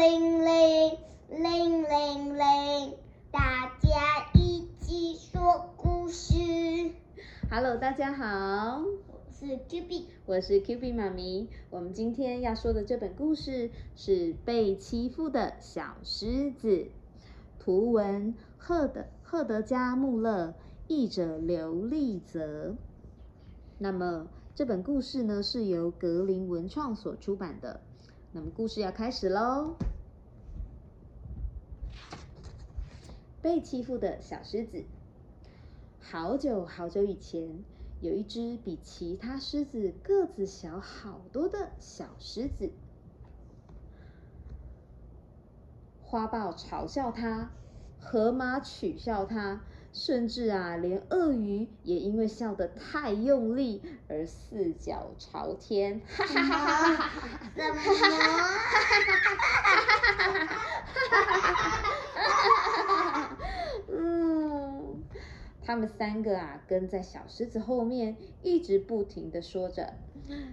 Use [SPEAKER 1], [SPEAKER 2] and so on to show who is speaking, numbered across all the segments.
[SPEAKER 1] 铃铃，铃铃铃，大家一起说故事。
[SPEAKER 2] Hello，大家好，
[SPEAKER 1] 我是 Q B，
[SPEAKER 2] 我是 Q B 妈咪。我们今天要说的这本故事是《被欺负的小狮子》，图文赫德赫德加穆勒，译者刘丽泽。那么这本故事呢是由格林文创所出版的。那么故事要开始喽。被欺负的小狮子。好久好久以前，有一只比其他狮子个子小好多的小狮子。花豹嘲笑它，河马取笑它，甚至啊，连鳄鱼也因为笑得太用力而四脚朝天。哈哈哈哈哈哈！
[SPEAKER 1] 怎么
[SPEAKER 2] 嗯，他们三个啊，跟在小狮子后面，一直不停的说着：“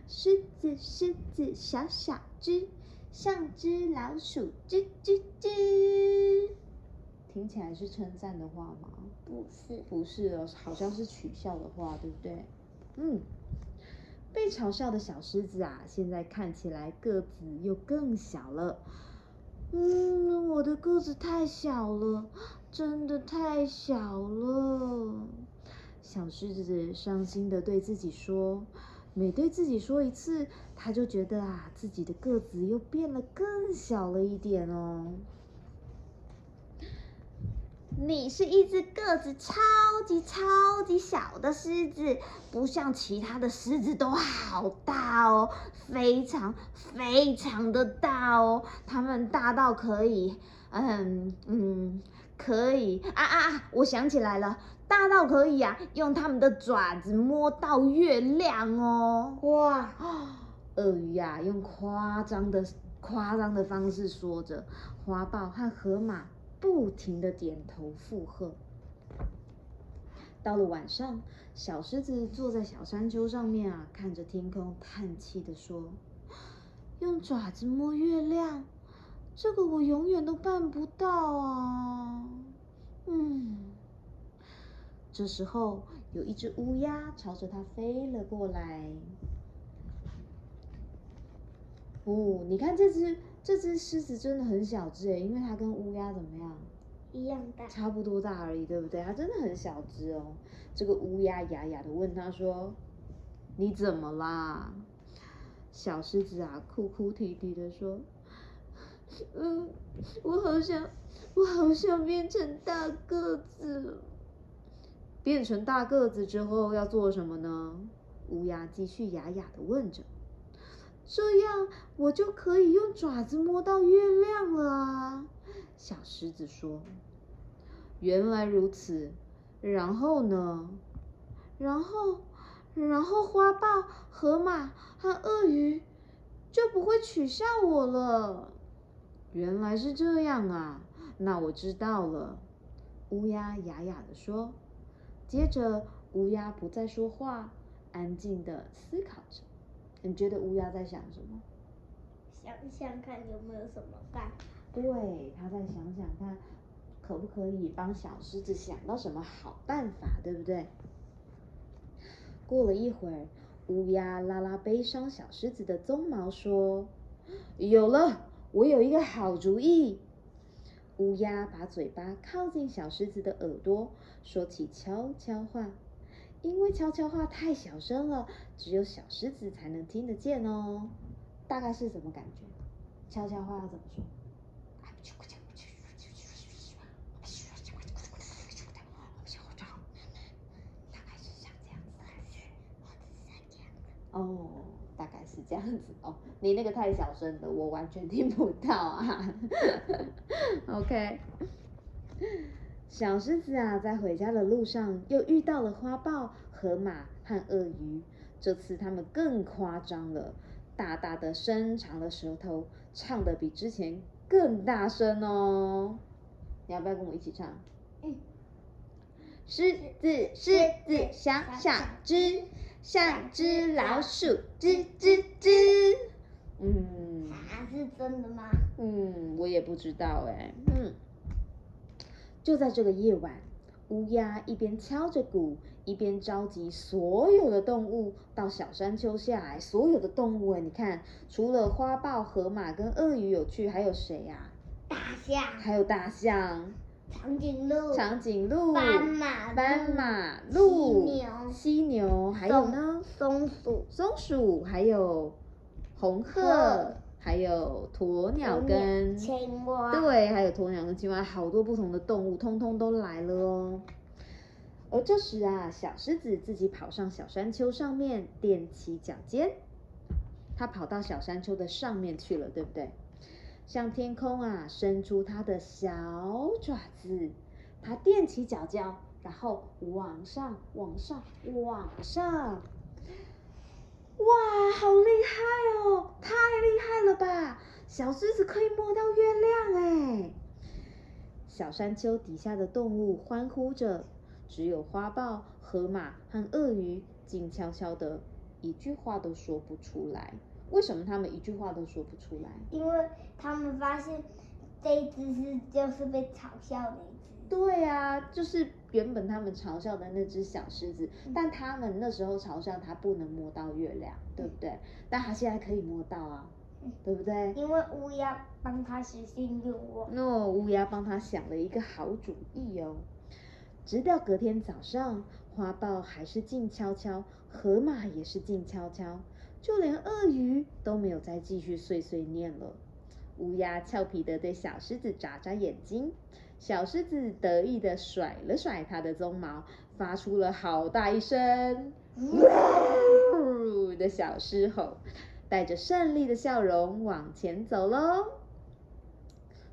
[SPEAKER 2] 狮子，狮子，小小只，像只老鼠，吱吱吱。”听起来是称赞的话吗？
[SPEAKER 1] 不是，
[SPEAKER 2] 不是哦，好像是取笑的话，对不对？嗯，被嘲笑的小狮子啊，现在看起来个子又更小了。嗯，我的个子太小了，真的太小了。小狮子伤心的对自己说，每对自己说一次，他就觉得啊，自己的个子又变了更小了一点哦。
[SPEAKER 1] 你是一只个子超级超级小的狮子，不像其他的狮子都好大哦，非常非常的大哦，它们大到可以，嗯嗯，可以啊啊啊！我想起来了，大到可以啊，用它们的爪子摸到月亮哦。
[SPEAKER 2] 哇！鳄鱼呀、用夸张的夸张的方式说着，花豹和河马不停的点头附和。到了晚上，小狮子坐在小山丘上面啊，看着天空，叹气的说：“用爪子摸月亮，这个我永远都办不到啊。”嗯。这时候，有一只乌鸦朝着它飞了过来。哦，你看这只这只狮子真的很小只诶，因为它跟乌鸦怎么样？
[SPEAKER 1] 一样大，
[SPEAKER 2] 差不多大而已，对不对？它真的很小只哦。这个乌鸦哑哑的问他说：“你怎么啦？”小狮子啊，哭哭啼啼的说：“嗯，我好想，我好想变成大个子。”变成大个子之后要做什么呢？乌鸦继续哑哑的问着。这样我就可以用爪子摸到月亮了啊！小狮子说：“原来如此，然后呢？然后，然后花豹、河马和鳄鱼就不会取笑我了。原来是这样啊！那我知道了。”乌鸦哑哑的说。接着，乌鸦不再说话，安静的思考着。你觉得乌鸦在想什么？
[SPEAKER 1] 想想看有没有什么办法。
[SPEAKER 2] 对，他在想想看，可不可以帮小狮子想到什么好办法，对不对？过了一会儿，乌鸦拉拉悲伤小狮子的鬃毛，说：“有了，我有一个好主意。”乌鸦把嘴巴靠近小狮子的耳朵，说起悄悄话。因为悄悄话太小声了，只有小狮子才能听得见哦。大概是什么感觉？悄悄话要怎么说？大概是像这样子，还是哦，大概是这样子哦。你那个太小声了，我完全听不到啊。OK，小狮子啊，在回家的路上又遇到了花豹、河马和鳄鱼。这次他们更夸张了，大大的伸长了舌头，唱的比之前更大声哦。你要不要跟我一起唱？
[SPEAKER 1] 嗯。
[SPEAKER 2] 狮子，狮子，小小只，像只老鼠，吱吱吱。嗯，
[SPEAKER 1] 是真的吗？
[SPEAKER 2] 嗯，我也不知道哎。嗯，就在这个夜晚，乌鸦一边敲着鼓，一边召集所有的动物到小山丘下来。所有的动物，你看，除了花豹、河马跟鳄鱼有趣，还有谁呀？
[SPEAKER 1] 大象。
[SPEAKER 2] 还有大象。
[SPEAKER 1] 长颈鹿。
[SPEAKER 2] 长颈鹿。
[SPEAKER 1] 斑马。
[SPEAKER 2] 斑马。鹿。
[SPEAKER 1] 犀牛。
[SPEAKER 2] 犀牛。还有呢？
[SPEAKER 1] 松鼠。
[SPEAKER 2] 松鼠。还有红鹤。还有鸵鸟跟
[SPEAKER 1] 青蛙，
[SPEAKER 2] 对，还有鸵鸟跟青蛙，好多不同的动物，通通都来了哦。而这时啊，小狮子自己跑上小山丘上面，踮起脚尖，它跑到小山丘的上面去了，对不对？向天空啊伸出它的小爪子，它踮起脚尖，然后往上，往上，往上。哇，好厉害哦！太厉害了吧！小狮子可以摸到月亮哎！小山丘底下的动物欢呼着，只有花豹、河马和鳄鱼静悄悄的，一句话都说不出来。为什么他们一句话都说不出来？
[SPEAKER 1] 因为他们发现这一只是就是被嘲笑的一只。
[SPEAKER 2] 对啊，就是原本他们嘲笑的那只小狮子，但他们那时候嘲笑它不能摸到月亮，对不对？但它现在可以摸到啊，对不对？
[SPEAKER 1] 因为乌鸦帮他实现愿望。
[SPEAKER 2] 那乌鸦帮他想了一个好主意哦。直到隔天早上，花豹还是静悄悄，河马也是静悄悄，就连鳄鱼都没有再继续碎碎念了。乌鸦俏皮的对小狮子眨眨眼睛。小狮子得意的甩了甩它的鬃毛，发出了好大一声“呜”的小狮吼，带着胜利的笑容往前走喽。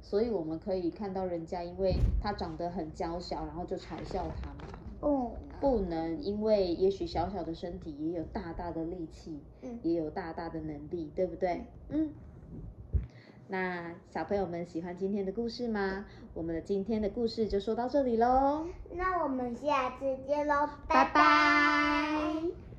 [SPEAKER 2] 所以我们可以看到，人家因为它长得很娇小，然后就嘲笑它嘛。
[SPEAKER 1] 不，
[SPEAKER 2] 不能，因为也许小小的身体也有大大的力气，也有大大的能力，对不对？嗯。那小朋友们喜欢今天的故事吗？我们的今天的故事就说到这里喽。
[SPEAKER 1] 那我们下次见喽，拜拜。